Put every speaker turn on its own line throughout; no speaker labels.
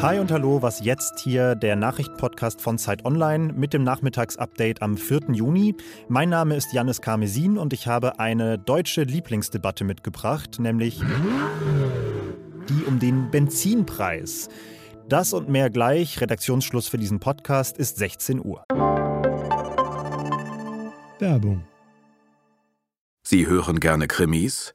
Hi und hallo, was jetzt hier der Nachrichtenpodcast von Zeit Online mit dem Nachmittagsupdate am 4. Juni. Mein Name ist Janis Karmesin und ich habe eine deutsche Lieblingsdebatte mitgebracht, nämlich die um den Benzinpreis. Das und mehr gleich. Redaktionsschluss für diesen Podcast ist 16 Uhr.
Werbung.
Sie hören gerne Krimis?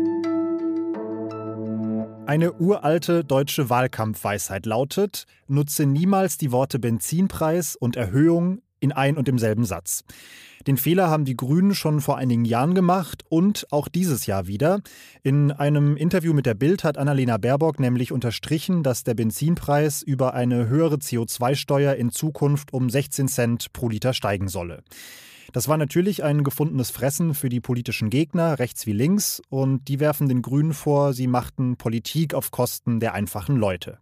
Eine uralte deutsche Wahlkampfweisheit lautet: Nutze niemals die Worte Benzinpreis und Erhöhung in ein und demselben Satz. Den Fehler haben die Grünen schon vor einigen Jahren gemacht und auch dieses Jahr wieder. In einem Interview mit der Bild hat Annalena Baerbock nämlich unterstrichen, dass der Benzinpreis über eine höhere CO2-Steuer in Zukunft um 16 Cent pro Liter steigen solle. Das war natürlich ein gefundenes Fressen für die politischen Gegner, rechts wie links, und die werfen den Grünen vor, sie machten Politik auf Kosten der einfachen Leute.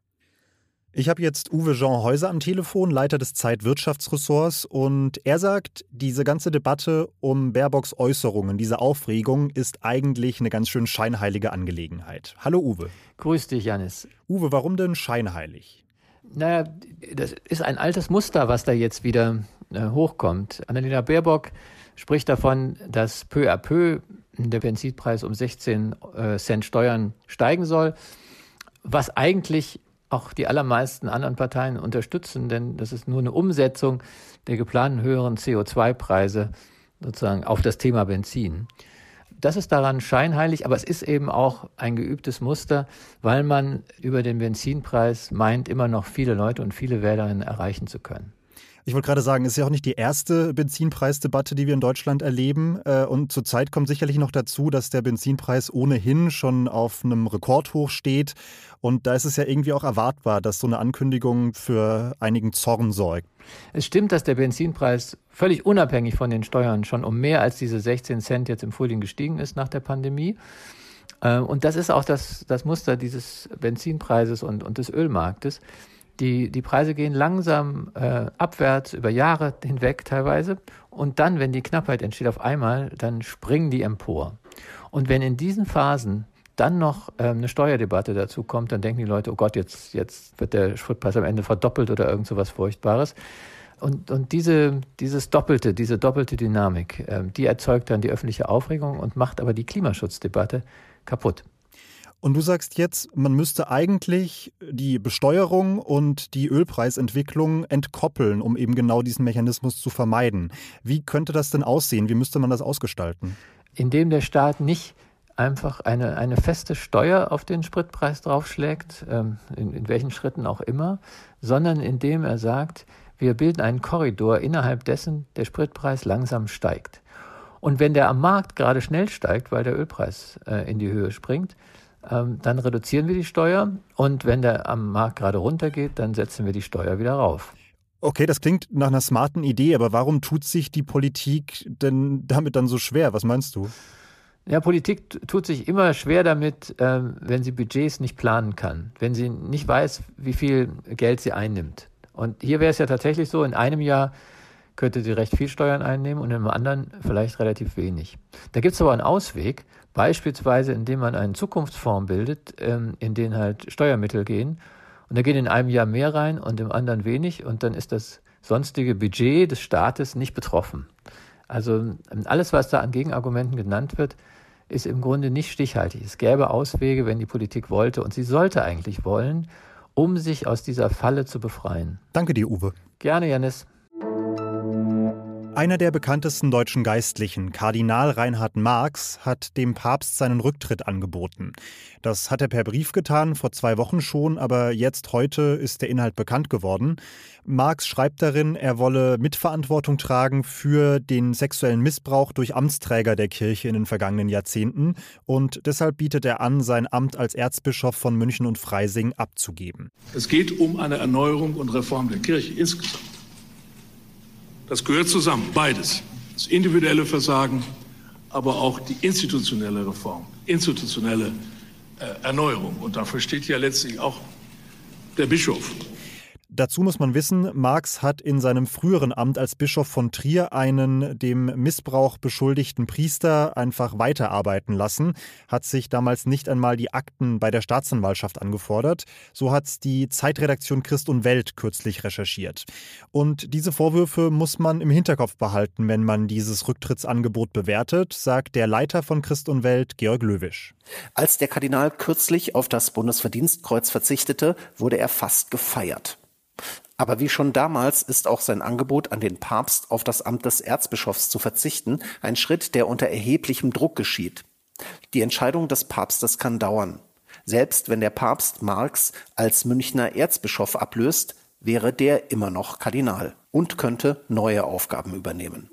Ich habe jetzt Uwe Jean Häuser am Telefon, Leiter des Zeitwirtschaftsressorts, und er sagt, diese ganze Debatte um Baerbocks Äußerungen, diese Aufregung ist eigentlich eine ganz schön scheinheilige Angelegenheit. Hallo Uwe.
Grüß dich, Janis.
Uwe, warum denn scheinheilig?
Naja, das ist ein altes Muster, was da jetzt wieder hochkommt. Annalena Baerbock spricht davon, dass peu à peu der Benzinpreis um 16 äh, Cent Steuern steigen soll, was eigentlich auch die allermeisten anderen Parteien unterstützen, denn das ist nur eine Umsetzung der geplanten höheren CO2-Preise sozusagen auf das Thema Benzin. Das ist daran scheinheilig, aber es ist eben auch ein geübtes Muster, weil man über den Benzinpreis meint, immer noch viele Leute und viele Wählerinnen erreichen zu können.
Ich wollte gerade sagen, es ist ja auch nicht die erste Benzinpreisdebatte, die wir in Deutschland erleben. Äh, und zurzeit kommt sicherlich noch dazu, dass der Benzinpreis ohnehin schon auf einem Rekordhoch steht. Und da ist es ja irgendwie auch erwartbar, dass so eine Ankündigung für einigen Zorn sorgt.
Es stimmt, dass der Benzinpreis völlig unabhängig von den Steuern schon um mehr als diese 16 Cent jetzt im Frühling gestiegen ist nach der Pandemie. Äh, und das ist auch das, das Muster dieses Benzinpreises und, und des Ölmarktes. Die, die Preise gehen langsam äh, abwärts über Jahre hinweg teilweise. Und dann, wenn die Knappheit entsteht auf einmal, dann springen die empor. Und wenn in diesen Phasen dann noch ähm, eine Steuerdebatte dazu kommt, dann denken die Leute, oh Gott, jetzt, jetzt wird der Spritpreis am Ende verdoppelt oder irgend so was Furchtbares. Und, und diese, dieses doppelte, diese doppelte Dynamik, ähm, die erzeugt dann die öffentliche Aufregung und macht aber die Klimaschutzdebatte kaputt.
Und du sagst jetzt, man müsste eigentlich die Besteuerung und die Ölpreisentwicklung entkoppeln, um eben genau diesen Mechanismus zu vermeiden. Wie könnte das denn aussehen? Wie müsste man das ausgestalten?
Indem der Staat nicht einfach eine, eine feste Steuer auf den Spritpreis draufschlägt, ähm, in, in welchen Schritten auch immer, sondern indem er sagt, wir bilden einen Korridor, innerhalb dessen der Spritpreis langsam steigt. Und wenn der am Markt gerade schnell steigt, weil der Ölpreis äh, in die Höhe springt, ähm, dann reduzieren wir die Steuer und wenn der am Markt gerade runtergeht, dann setzen wir die Steuer wieder rauf.
Okay, das klingt nach einer smarten Idee, aber warum tut sich die Politik denn damit dann so schwer? Was meinst du?
Ja, Politik tut sich immer schwer damit, ähm, wenn sie Budgets nicht planen kann, wenn sie nicht weiß, wie viel Geld sie einnimmt. Und hier wäre es ja tatsächlich so, in einem Jahr könnte sie recht viel Steuern einnehmen und einem anderen vielleicht relativ wenig. Da gibt es aber einen Ausweg, beispielsweise indem man einen Zukunftsfonds bildet, ähm, in den halt Steuermittel gehen. Und da geht in einem Jahr mehr rein und im anderen wenig und dann ist das sonstige Budget des Staates nicht betroffen. Also ähm, alles, was da an Gegenargumenten genannt wird, ist im Grunde nicht stichhaltig. Es gäbe Auswege, wenn die Politik wollte und sie sollte eigentlich wollen, um sich aus dieser Falle zu befreien.
Danke dir, Uwe.
Gerne, Janis.
Einer der bekanntesten deutschen Geistlichen, Kardinal Reinhard Marx, hat dem Papst seinen Rücktritt angeboten. Das hat er per Brief getan, vor zwei Wochen schon, aber jetzt heute ist der Inhalt bekannt geworden. Marx schreibt darin, er wolle Mitverantwortung tragen für den sexuellen Missbrauch durch Amtsträger der Kirche in den vergangenen Jahrzehnten und deshalb bietet er an, sein Amt als Erzbischof von München und Freising abzugeben.
Es geht um eine Erneuerung und Reform der Kirche insgesamt. Das gehört zusammen, beides. Das individuelle Versagen, aber auch die institutionelle Reform, institutionelle äh, Erneuerung. Und dafür steht ja letztlich auch der Bischof.
Dazu muss man wissen, Marx hat in seinem früheren Amt als Bischof von Trier einen dem Missbrauch beschuldigten Priester einfach weiterarbeiten lassen, hat sich damals nicht einmal die Akten bei der Staatsanwaltschaft angefordert. So hat es die Zeitredaktion Christ und Welt kürzlich recherchiert. Und diese Vorwürfe muss man im Hinterkopf behalten, wenn man dieses Rücktrittsangebot bewertet, sagt der Leiter von Christ und Welt, Georg Löwisch.
Als der Kardinal kürzlich auf das Bundesverdienstkreuz verzichtete, wurde er fast gefeiert. Aber wie schon damals ist auch sein Angebot an den Papst auf das Amt des Erzbischofs zu verzichten ein Schritt, der unter erheblichem Druck geschieht. Die Entscheidung des Papstes kann dauern. Selbst wenn der Papst Marx als Münchner Erzbischof ablöst, wäre der immer noch Kardinal und könnte neue Aufgaben übernehmen.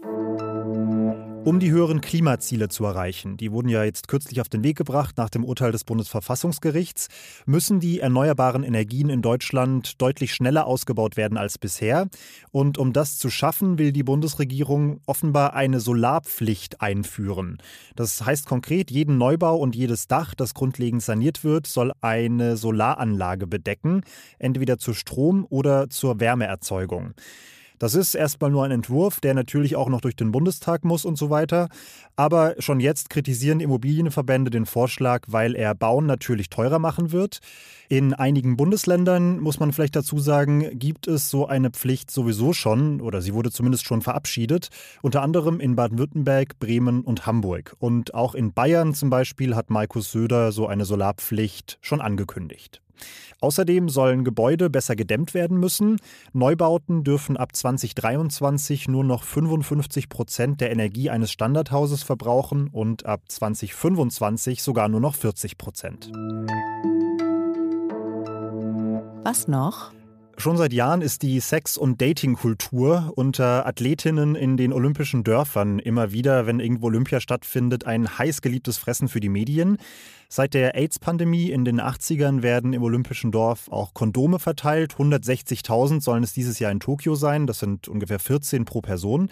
Um die höheren Klimaziele zu erreichen, die wurden ja jetzt kürzlich auf den Weg gebracht nach dem Urteil des Bundesverfassungsgerichts, müssen die erneuerbaren Energien in Deutschland deutlich schneller ausgebaut werden als bisher. Und um das zu schaffen, will die Bundesregierung offenbar eine Solarpflicht einführen. Das heißt konkret, jeden Neubau und jedes Dach, das grundlegend saniert wird, soll eine Solaranlage bedecken, entweder zur Strom- oder zur Wärmeerzeugung. Das ist erstmal nur ein Entwurf, der natürlich auch noch durch den Bundestag muss und so weiter. Aber schon jetzt kritisieren Immobilienverbände den Vorschlag, weil er Bauen natürlich teurer machen wird. In einigen Bundesländern, muss man vielleicht dazu sagen, gibt es so eine Pflicht sowieso schon oder sie wurde zumindest schon verabschiedet. Unter anderem in Baden-Württemberg, Bremen und Hamburg. Und auch in Bayern zum Beispiel hat Markus Söder so eine Solarpflicht schon angekündigt. Außerdem sollen Gebäude besser gedämmt werden müssen. Neubauten dürfen ab 2023 nur noch 55 Prozent der Energie eines Standardhauses verbrauchen und ab 2025 sogar nur noch 40 Prozent.
Was noch?
Schon seit Jahren ist die Sex- und Datingkultur unter Athletinnen in den olympischen Dörfern immer wieder, wenn irgendwo Olympia stattfindet, ein heiß geliebtes Fressen für die Medien. Seit der AIDS-Pandemie in den 80ern werden im Olympischen Dorf auch Kondome verteilt. 160.000 sollen es dieses Jahr in Tokio sein. Das sind ungefähr 14 pro Person.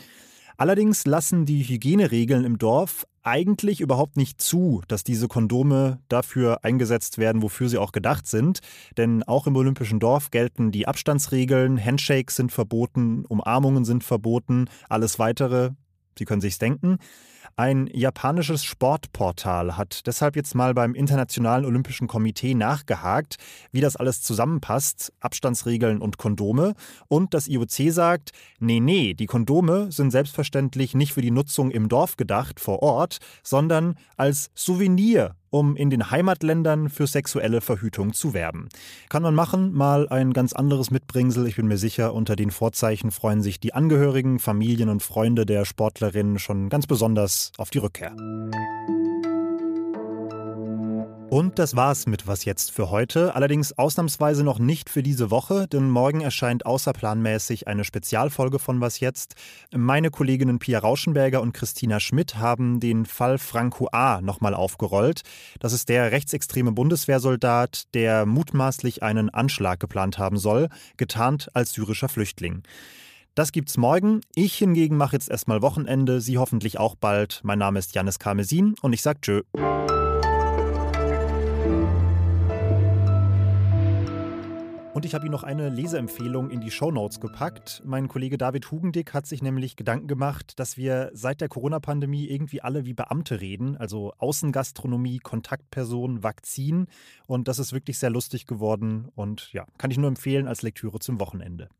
Allerdings lassen die Hygieneregeln im Dorf eigentlich überhaupt nicht zu, dass diese Kondome dafür eingesetzt werden, wofür sie auch gedacht sind. Denn auch im Olympischen Dorf gelten die Abstandsregeln, Handshakes sind verboten, Umarmungen sind verboten, alles weitere, Sie können sich's denken, ein japanisches Sportportal hat deshalb jetzt mal beim Internationalen Olympischen Komitee nachgehakt, wie das alles zusammenpasst, Abstandsregeln und Kondome. Und das IOC sagt, nee, nee, die Kondome sind selbstverständlich nicht für die Nutzung im Dorf gedacht, vor Ort, sondern als Souvenir um in den Heimatländern für sexuelle Verhütung zu werben. Kann man machen, mal ein ganz anderes Mitbringsel. Ich bin mir sicher, unter den Vorzeichen freuen sich die Angehörigen, Familien und Freunde der Sportlerinnen schon ganz besonders auf die Rückkehr. Und das war's mit Was jetzt für heute. Allerdings ausnahmsweise noch nicht für diese Woche, denn morgen erscheint außerplanmäßig eine Spezialfolge von Was jetzt. Meine Kolleginnen Pia Rauschenberger und Christina Schmidt haben den Fall Franco A. nochmal aufgerollt. Das ist der rechtsextreme Bundeswehrsoldat, der mutmaßlich einen Anschlag geplant haben soll, getarnt als syrischer Flüchtling. Das gibt's morgen. Ich hingegen mache jetzt erstmal Wochenende, Sie hoffentlich auch bald. Mein Name ist Janis Karmesin und ich sag Tschö. Und ich habe Ihnen noch eine Leseempfehlung in die Shownotes gepackt. Mein Kollege David Hugendick hat sich nämlich Gedanken gemacht, dass wir seit der Corona-Pandemie irgendwie alle wie Beamte reden, also Außengastronomie, Kontaktperson, Vakzin. Und das ist wirklich sehr lustig geworden und ja, kann ich nur empfehlen als Lektüre zum Wochenende.